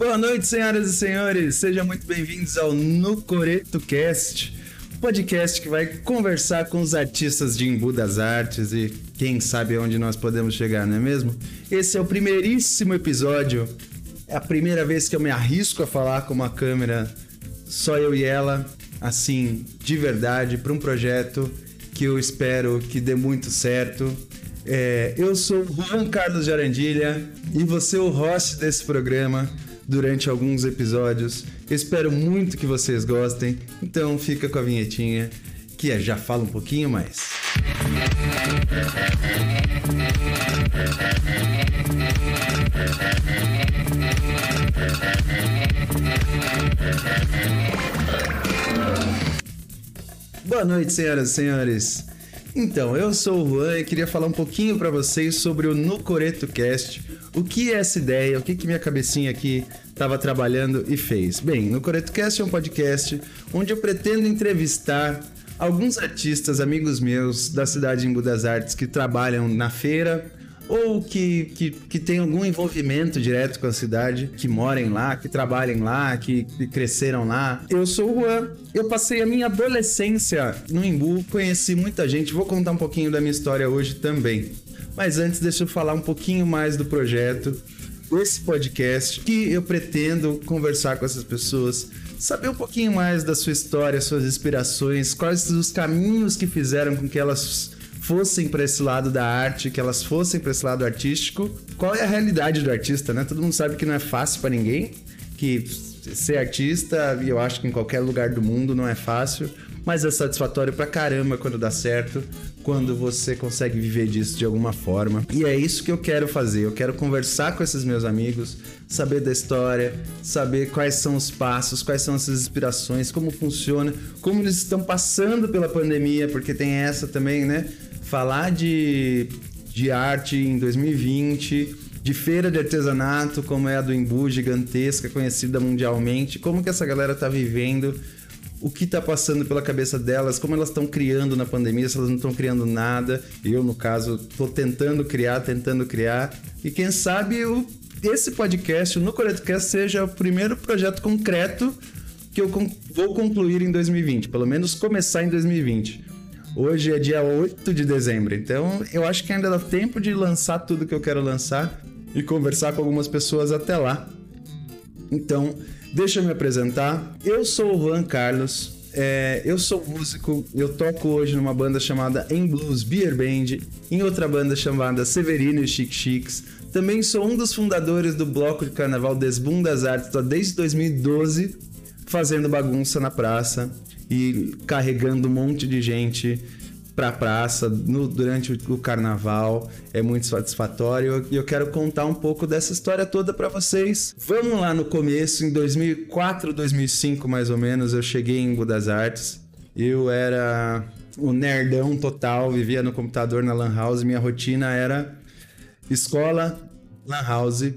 Boa noite, senhoras e senhores. Sejam muito bem-vindos ao No Coreto Cast, podcast que vai conversar com os artistas de Embu das Artes e quem sabe onde nós podemos chegar, não é mesmo? Esse é o primeiríssimo episódio. É a primeira vez que eu me arrisco a falar com uma câmera só eu e ela, assim, de verdade, para um projeto que eu espero que dê muito certo. É, eu sou Juan Carlos de Arandilha e você é o host desse programa durante alguns episódios. Espero muito que vocês gostem. Então fica com a vinhetinha que já fala um pouquinho mais. Boa noite, senhoras e senhores. Então, eu sou o Juan e queria falar um pouquinho para vocês sobre o No Coreto Cast. O que é essa ideia? O que, que minha cabecinha aqui estava trabalhando e fez? Bem, no Coreto Cast é um podcast onde eu pretendo entrevistar alguns artistas, amigos meus da cidade de Embu das Artes que trabalham na feira ou que, que, que tem algum envolvimento direto com a cidade, que morem lá, que trabalhem lá, que, que cresceram lá. Eu sou o Juan, eu passei a minha adolescência no Embu, conheci muita gente, vou contar um pouquinho da minha história hoje também. Mas antes, deixa eu falar um pouquinho mais do projeto, desse podcast, que eu pretendo conversar com essas pessoas, saber um pouquinho mais da sua história, suas inspirações, quais os caminhos que fizeram com que elas fossem para esse lado da arte, que elas fossem para esse lado artístico. Qual é a realidade do artista, né? Todo mundo sabe que não é fácil para ninguém, que ser artista, e eu acho que em qualquer lugar do mundo não é fácil, mas é satisfatório pra caramba quando dá certo, quando você consegue viver disso de alguma forma. E é isso que eu quero fazer. Eu quero conversar com esses meus amigos, saber da história, saber quais são os passos, quais são essas inspirações, como funciona, como eles estão passando pela pandemia, porque tem essa também, né? falar de, de arte em 2020, de feira de artesanato, como é a do Embu, gigantesca, conhecida mundialmente, como que essa galera tá vivendo, o que tá passando pela cabeça delas, como elas estão criando na pandemia, se elas não estão criando nada. Eu, no caso, tô tentando criar, tentando criar. E quem sabe o, esse podcast, o No CoretoCast, seja o primeiro projeto concreto que eu vou concluir em 2020, pelo menos começar em 2020. Hoje é dia 8 de dezembro, então eu acho que ainda dá tempo de lançar tudo que eu quero lançar e conversar com algumas pessoas até lá. Então, deixa eu me apresentar. Eu sou o Juan Carlos, é, eu sou músico, eu toco hoje numa banda chamada Em Blues Beer Band, em outra banda chamada Severino e Chic Chics. Também sou um dos fundadores do bloco de carnaval Desbum das Artes desde 2012, fazendo bagunça na praça e carregando um monte de gente pra praça no, durante o, o, carnaval. É muito satisfatório e eu, quero contar um pouco dessa história toda para vocês. Vamos lá no começo, em 2004, 2005 mais ou menos, eu cheguei em Budas Artes. Eu era um nerdão total, vivia no computador na Lan House. Minha rotina era escola, Lan House,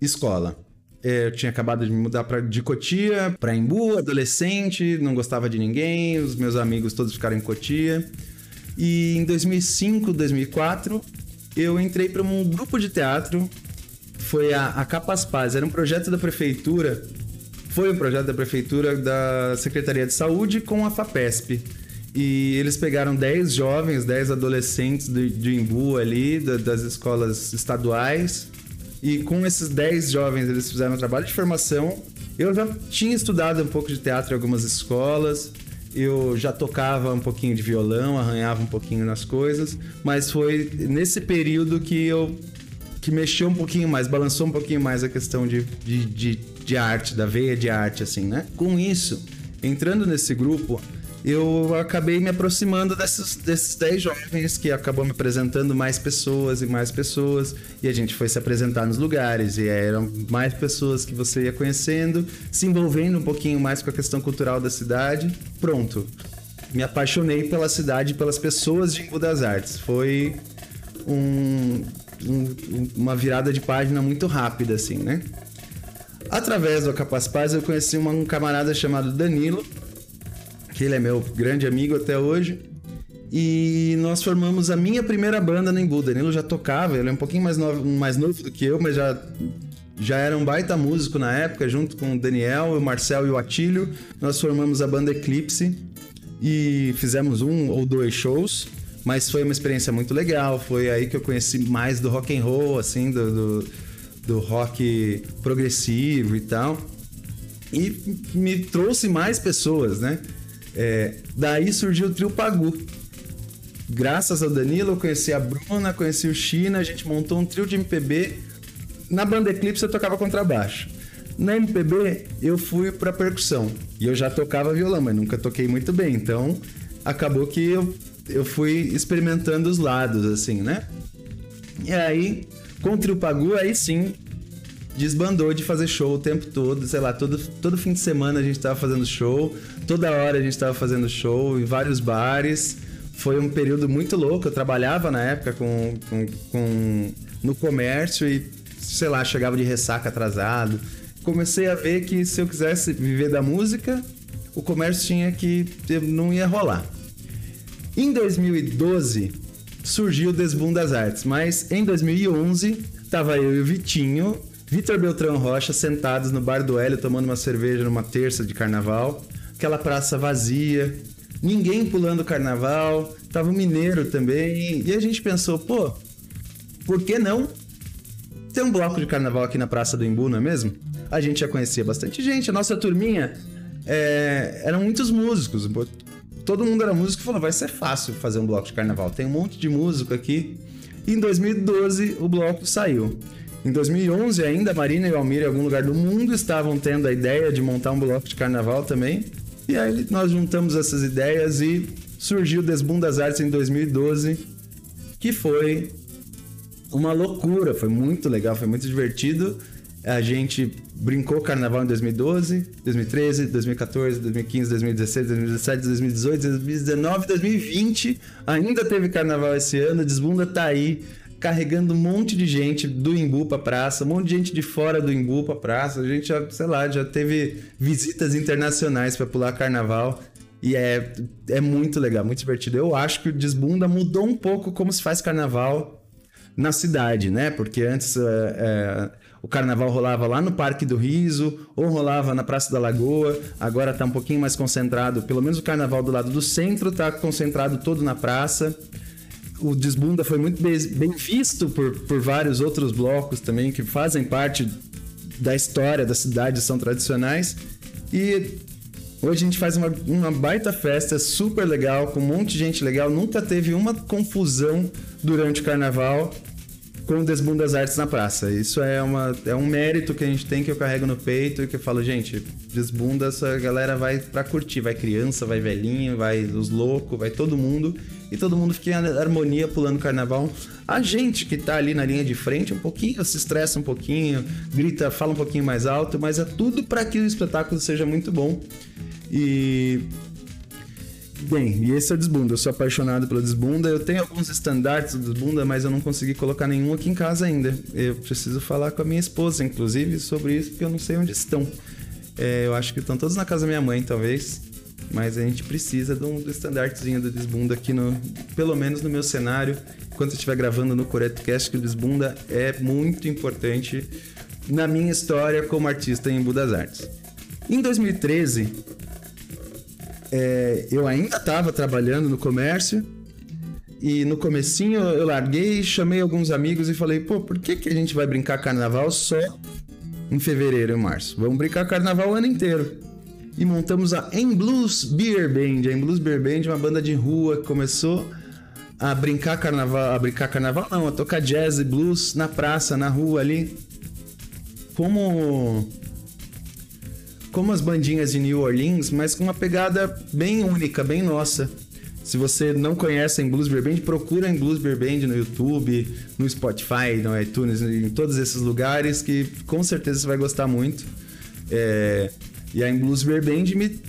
escola. É, eu tinha acabado de me mudar pra, de Cotia para Embu, adolescente, não gostava de ninguém, os meus amigos todos ficaram em Cotia. E em 2005, 2004, eu entrei para um grupo de teatro, foi a, a Capas Paz, era um projeto da prefeitura, foi um projeto da prefeitura da Secretaria de Saúde com a FAPESP. E eles pegaram 10 jovens, 10 adolescentes de, de Embu ali, da, das escolas estaduais, e com esses 10 jovens, eles fizeram um trabalho de formação. Eu já tinha estudado um pouco de teatro em algumas escolas. Eu já tocava um pouquinho de violão, arranhava um pouquinho nas coisas, mas foi nesse período que eu que mexeu um pouquinho mais, balançou um pouquinho mais a questão de, de, de, de arte, da veia de arte, assim, né? Com isso, entrando nesse grupo, eu acabei me aproximando desses, desses 10 jovens que acabou me apresentando mais pessoas e mais pessoas. E a gente foi se apresentar nos lugares. E eram mais pessoas que você ia conhecendo, se envolvendo um pouquinho mais com a questão cultural da cidade. Pronto. Me apaixonei pela cidade pelas pessoas de Embu das Artes. Foi um, um, uma virada de página muito rápida, assim, né? Através do Capaz Paz, eu conheci um camarada chamado Danilo, que ele é meu grande amigo até hoje. E nós formamos a minha primeira banda no Embu. Danilo já tocava, ele é um pouquinho mais novo, mais novo do que eu, mas já já era um baita músico na época, junto com o Daniel, o Marcel e o Atílio. Nós formamos a banda Eclipse e fizemos um ou dois shows. Mas foi uma experiência muito legal. Foi aí que eu conheci mais do rock and roll, assim, do, do, do rock progressivo e tal. E me trouxe mais pessoas, né? É, daí surgiu o Trio Pagu. Graças ao Danilo, eu conheci a Bruna, conheci o China, a gente montou um trio de MPB. Na banda Eclipse eu tocava contrabaixo. Na MPB eu fui pra percussão. E eu já tocava violão, mas nunca toquei muito bem. Então acabou que eu eu fui experimentando os lados, assim, né? E aí, com o Trio Pagu, aí sim, desbandou de fazer show o tempo todo, sei lá, todo, todo fim de semana a gente tava fazendo show, toda hora a gente tava fazendo show em vários bares. Foi um período muito louco, eu trabalhava na época com, com, com no comércio e, sei lá, chegava de ressaca atrasado. Comecei a ver que se eu quisesse viver da música, o comércio tinha que. não ia rolar. Em 2012 surgiu o Desboom das Artes, mas em 2011 tava eu e o Vitinho, Vitor Beltrão Rocha sentados no bar do Hélio tomando uma cerveja numa terça de carnaval, aquela praça vazia, ninguém pulando carnaval, tava o mineiro também, e a gente pensou, pô, por que não ter um bloco de carnaval aqui na Praça do Embu, não é mesmo? A gente já conhecia bastante gente, a nossa turminha é, eram muitos músicos, todo mundo era músico e falou: vai ser fácil fazer um bloco de carnaval. Tem um monte de músico aqui. E em 2012 o bloco saiu. Em 2011 ainda, a Marina e o Almir em algum lugar do mundo estavam tendo a ideia de montar um bloco de carnaval também. E aí nós juntamos essas ideias e surgiu o das Artes em 2012, que foi uma loucura, foi muito legal, foi muito divertido. A gente brincou carnaval em 2012, 2013, 2014, 2015, 2016, 2017, 2018, 2019, 2020. Ainda teve carnaval esse ano. Desbunda tá aí carregando um monte de gente do Imbu pra praça, um monte de gente de fora do Imbu pra praça. A gente já, sei lá, já teve visitas internacionais para pular carnaval. E é, é muito legal, muito divertido. Eu acho que o Desbunda mudou um pouco como se faz carnaval na cidade, né? Porque antes é, é, o carnaval rolava lá no Parque do Riso ou rolava na Praça da Lagoa. Agora está um pouquinho mais concentrado, pelo menos o carnaval do lado do centro está concentrado todo na praça. O Desbunda foi muito bem visto por, por vários outros blocos também que fazem parte da história da cidade, são tradicionais. E Hoje a gente faz uma, uma, baita festa super legal, com um monte de gente legal. Nunca teve uma confusão durante o carnaval com o Desbum das Artes na praça. Isso é, uma, é um mérito que a gente tem que eu carrego no peito e que eu falo, gente, desbunda, essa galera vai pra curtir. Vai criança, vai velhinho, vai os loucos, vai todo mundo. E todo mundo fica em harmonia pulando carnaval. A gente que tá ali na linha de frente, um pouquinho, se estressa um pouquinho, grita, fala um pouquinho mais alto, mas é tudo para que o espetáculo seja muito bom. E Bem, e esse é o Desbunda. Eu sou apaixonado pelo Desbunda. Eu tenho alguns estandartes do Desbunda, mas eu não consegui colocar nenhum aqui em casa ainda. Eu preciso falar com a minha esposa, inclusive, sobre isso, porque eu não sei onde estão. É, eu acho que estão todos na casa da minha mãe, talvez. Mas a gente precisa de um do estandartezinho do Desbunda aqui, no, pelo menos no meu cenário. Enquanto eu estiver gravando no CoretoCast, que o Desbunda é muito importante na minha história como artista em Budas Artes. Em 2013, é, eu ainda estava trabalhando no comércio e no comecinho eu larguei, chamei alguns amigos e falei, pô, por que, que a gente vai brincar carnaval só em fevereiro e março? Vamos brincar carnaval o ano inteiro. E montamos a Em Blues Beer Band. A Em Blues Beer Band é uma banda de rua que começou a brincar carnaval, a brincar carnaval não, a tocar jazz e blues na praça, na rua ali. Como como as bandinhas de New Orleans, mas com uma pegada bem única, bem nossa. Se você não conhece em Blues Beer Band, procura em Blues Beer Band no YouTube, no Spotify, no iTunes, em todos esses lugares que com certeza você vai gostar muito. É... E a Blues Beer Band me,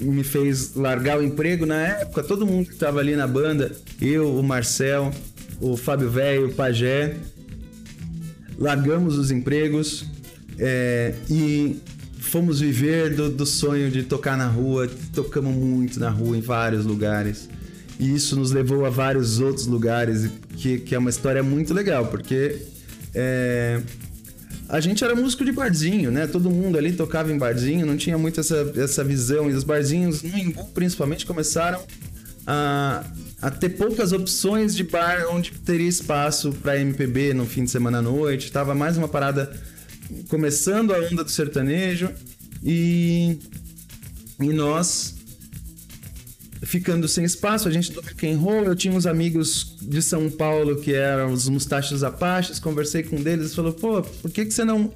me fez largar o emprego na época. Todo mundo que estava ali na banda, eu, o Marcel, o Fábio Velho, o Pajé, largamos os empregos é... e fomos viver do, do sonho de tocar na rua, tocamos muito na rua em vários lugares. E isso nos levou a vários outros lugares, que, que é uma história muito legal, porque é, a gente era músico de barzinho, né? Todo mundo ali tocava em barzinho, não tinha muito essa, essa visão. E os barzinhos, no Imbu, principalmente, começaram a, a ter poucas opções de bar onde teria espaço para MPB no fim de semana à noite. Tava mais uma parada começando a onda do sertanejo e, e nós ficando sem espaço, a gente do rock and roll, eu tinha uns amigos de São Paulo que eram os Mustachos Apaches, conversei com eles, eles falou, pô, por que, que você não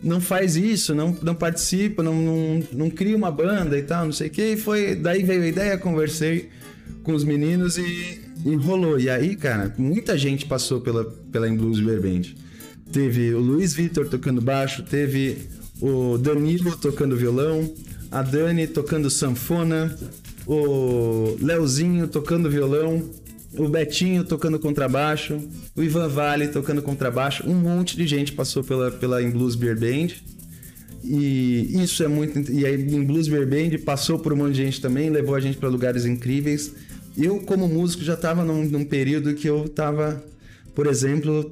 não faz isso, não, não participa, não, não, não cria uma banda e tal, não sei o que, e foi, daí veio a ideia, conversei com os meninos e, e rolou, e aí, cara, muita gente passou pela, pela Blues Beer Band, teve o Luiz Vitor tocando baixo, teve o Danilo tocando violão, a Dani tocando sanfona, o Leozinho tocando violão, o Betinho tocando contrabaixo, o Ivan Vale tocando contrabaixo, um monte de gente passou pela, pela In Blues Beer Band. E isso é muito. E a In Blues Beer Band passou por um monte de gente também, levou a gente para lugares incríveis. Eu, como músico, já estava num, num, período que eu estava, por exemplo,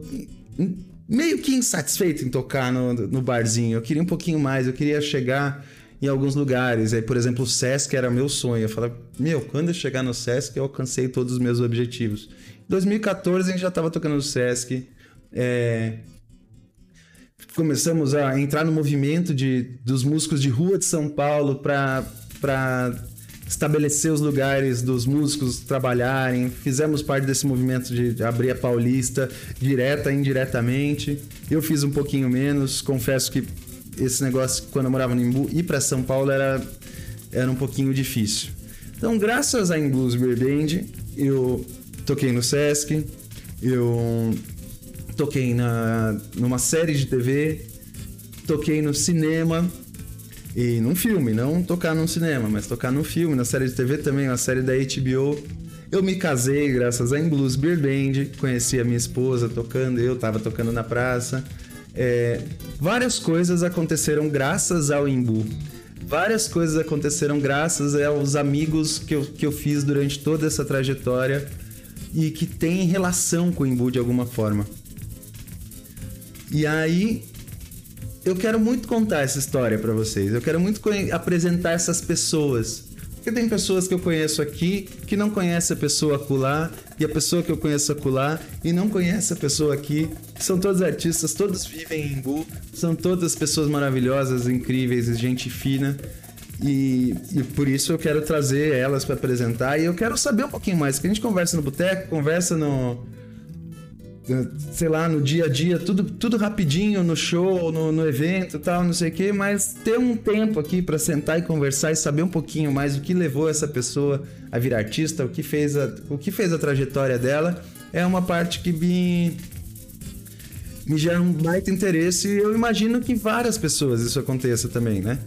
meio que insatisfeito em tocar no, no barzinho. Eu queria um pouquinho mais, eu queria chegar em alguns lugares. Aí, por exemplo, o Sesc era meu sonho. Eu falava, meu, quando eu chegar no Sesc, eu alcancei todos os meus objetivos. Em 2014, a gente já estava tocando no Sesc. É... Começamos a entrar no movimento de, dos músicos de rua de São Paulo para estabelecer os lugares dos músicos trabalharem. Fizemos parte desse movimento de abrir a Paulista direta e indiretamente. Eu fiz um pouquinho menos, confesso que esse negócio, quando eu morava no Imbu, ir para São Paulo era, era um pouquinho difícil. Então, graças a Imbus Beer Band, eu toquei no Sesc, eu toquei na, numa série de TV, toquei no cinema e num filme, não tocar num cinema, mas tocar num filme, na série de TV também, uma série da HBO. Eu me casei graças a Blues Beer Band, conheci a minha esposa tocando, eu tava tocando na praça. É, várias coisas aconteceram graças ao Imbu. Várias coisas aconteceram graças aos amigos que eu, que eu fiz durante toda essa trajetória e que tem relação com o Imbu de alguma forma. E aí, eu quero muito contar essa história para vocês. Eu quero muito apresentar essas pessoas porque tem pessoas que eu conheço aqui que não conhecem a pessoa acolá, e a pessoa que eu conheço acolá e não conhece a pessoa aqui. São todos artistas, todos vivem em Bu, são todas pessoas maravilhosas, incríveis, gente fina. E, e, por isso eu quero trazer elas para apresentar e eu quero saber um pouquinho mais. Que a gente conversa no boteco, conversa no, sei lá, no dia a dia, tudo, tudo rapidinho no show, no, no evento tal, não sei o quê, mas ter um tempo aqui para sentar e conversar e saber um pouquinho mais o que levou essa pessoa a vir artista, o que fez a, o que fez a trajetória dela, é uma parte que me, me gera um baita interesse e eu imagino que várias pessoas isso aconteça também, né?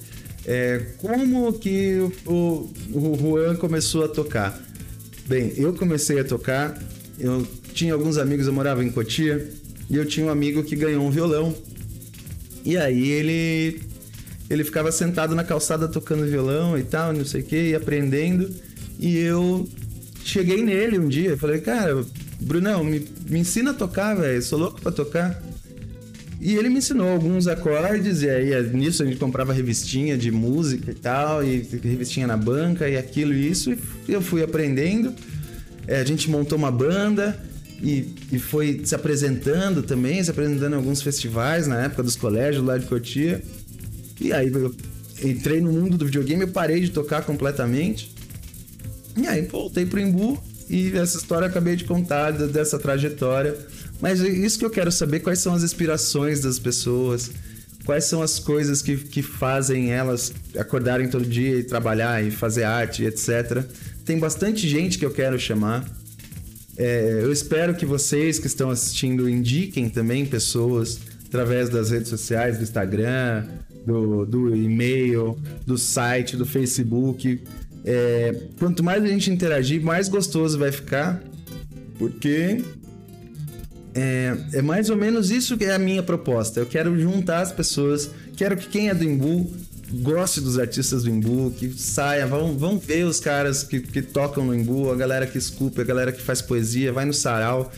É, como que o, o Juan começou a tocar? Bem, eu comecei a tocar, eu tinha alguns amigos, eu morava em Cotia, e eu tinha um amigo que ganhou um violão. E aí ele ele ficava sentado na calçada tocando violão e tal, não sei o que, e aprendendo. E eu cheguei nele um dia, falei, cara, Brunão, me, me ensina a tocar, velho, sou louco pra tocar. E ele me ensinou alguns acordes, e aí nisso a gente comprava revistinha de música e tal, e revistinha na banca, e aquilo e isso, e eu fui aprendendo. É, a gente montou uma banda, e, e foi se apresentando também, se apresentando em alguns festivais na época dos colégios lá de Cotia. E aí eu entrei no mundo do videogame, eu parei de tocar completamente. E aí voltei pro Imbu e essa história eu acabei de contar dessa trajetória. Mas é isso que eu quero saber, quais são as inspirações das pessoas, quais são as coisas que, que fazem elas acordarem todo dia e trabalhar e fazer arte, etc. Tem bastante gente que eu quero chamar. É, eu espero que vocês que estão assistindo indiquem também pessoas através das redes sociais, do Instagram, do, do e-mail, do site, do Facebook. É, quanto mais a gente interagir, mais gostoso vai ficar, porque é, é, mais ou menos isso que é a minha proposta. Eu quero juntar as pessoas, quero que quem é do Imbu goste dos artistas do Imbu, que saia, vão, vão ver os caras que, que tocam no Imbu, a galera que esculpe, a galera que faz poesia, vai no sarau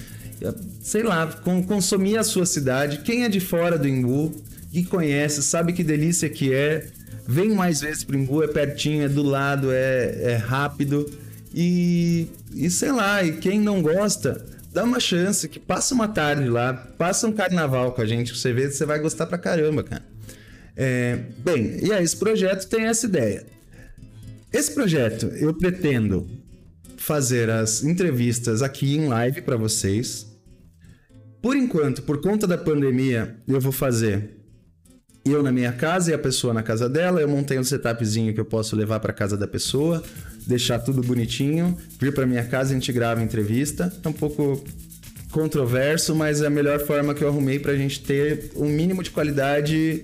sei lá, consumir a sua cidade. Quem é de fora do Imbu, que conhece, sabe que delícia que é, vem mais vezes pro Imbu, é pertinho, é do lado, é, é rápido. E, e sei lá, e quem não gosta, dá uma chance, que passa uma tarde lá, passa um carnaval com a gente, você vê, você vai gostar pra caramba, cara. É, bem, e aí esse projeto tem essa ideia. Esse projeto eu pretendo fazer as entrevistas aqui em live para vocês. Por enquanto, por conta da pandemia, eu vou fazer eu na minha casa e a pessoa na casa dela. Eu montei um setupzinho que eu posso levar para casa da pessoa, deixar tudo bonitinho, vir para minha casa e a gente grava a entrevista. É um pouco controverso, mas é a melhor forma que eu arrumei para a gente ter um mínimo de qualidade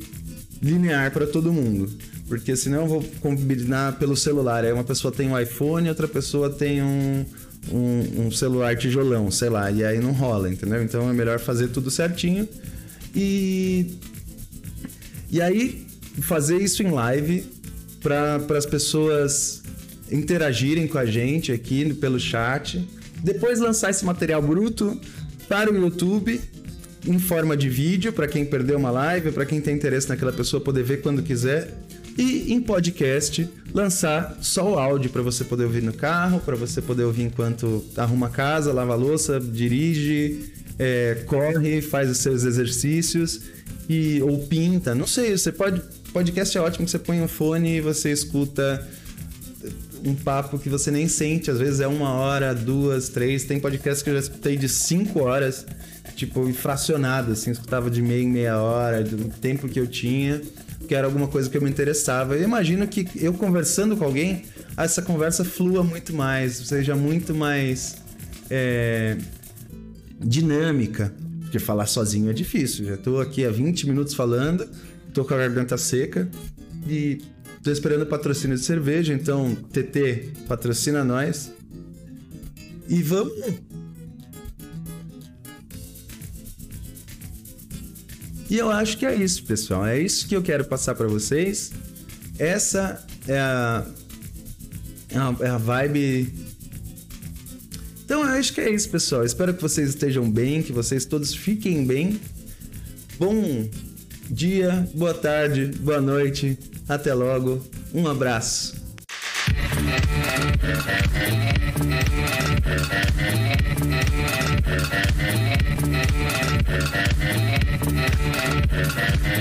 linear para todo mundo. Porque senão eu vou combinar pelo celular. Aí uma pessoa tem um iPhone, outra pessoa tem um, um, um, celular tijolão, sei lá. E aí não rola, entendeu? Então é melhor fazer tudo certinho. E. E aí fazer isso em live para as pessoas interagirem com a gente aqui pelo chat. Depois lançar esse material bruto para o YouTube em forma de vídeo para quem perdeu uma live, para quem tem interesse naquela pessoa poder ver quando quiser. E em podcast, lançar só o áudio para você poder ouvir no carro, para você poder ouvir enquanto arruma a casa, lava a louça, dirige, é, corre, faz os seus exercícios e ou pinta. Não sei, você pode. Podcast é ótimo que você põe um fone e você escuta um papo que você nem sente. Às vezes é uma hora, duas, três. Tem podcast que eu já escutei de cinco horas tipo, fracionado, assim, escutava de meia em meia hora, do tempo que eu tinha, que era alguma coisa que eu me interessava. Eu imagino que eu conversando com alguém, essa conversa flua muito mais, seja muito mais é, dinâmica. Porque falar sozinho é difícil. Já tô aqui há 20 minutos falando, tô com a garganta seca e tô esperando patrocínio de cerveja, então TT patrocina nós. E vamos E eu acho que é isso, pessoal. É isso que eu quero passar para vocês. Essa é a, é a, é a vibe. Então eu acho que é isso, pessoal. Espero que vocês estejam bem, que vocês todos fiquem bem. Bom dia, boa tarde, boa noite. Até logo. Um abraço. Yeah.